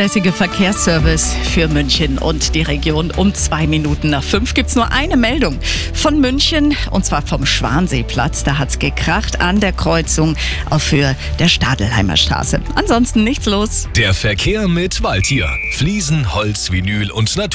zuverlässige Verkehrsservice für München und die Region. Um zwei Minuten nach fünf gibt es nur eine Meldung von München und zwar vom Schwanseeplatz. Da hat es gekracht an der Kreuzung auf Höhe der Stadelheimer Straße. Ansonsten nichts los. Der Verkehr mit Waldtier. Fliesen, Holz, Vinyl und Natur.